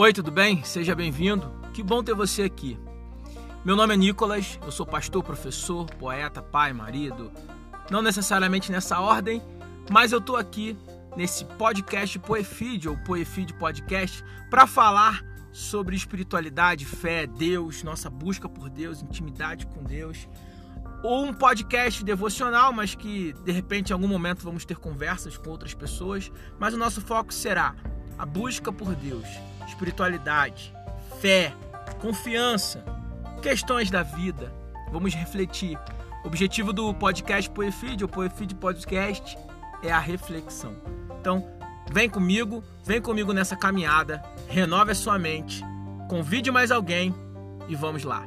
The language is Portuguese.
Oi, tudo bem? Seja bem-vindo. Que bom ter você aqui. Meu nome é Nicolas, eu sou pastor, professor, poeta, pai, marido. Não necessariamente nessa ordem, mas eu tô aqui nesse podcast Poefeed ou Poefeed Podcast para falar sobre espiritualidade, fé, Deus, nossa busca por Deus, intimidade com Deus. Ou um podcast devocional, mas que de repente em algum momento vamos ter conversas com outras pessoas, mas o nosso foco será a busca por Deus, espiritualidade, fé, confiança, questões da vida. Vamos refletir. O objetivo do podcast Poefeed, ou Poefeed Podcast, é a reflexão. Então, vem comigo, vem comigo nessa caminhada, renove a sua mente, convide mais alguém e vamos lá.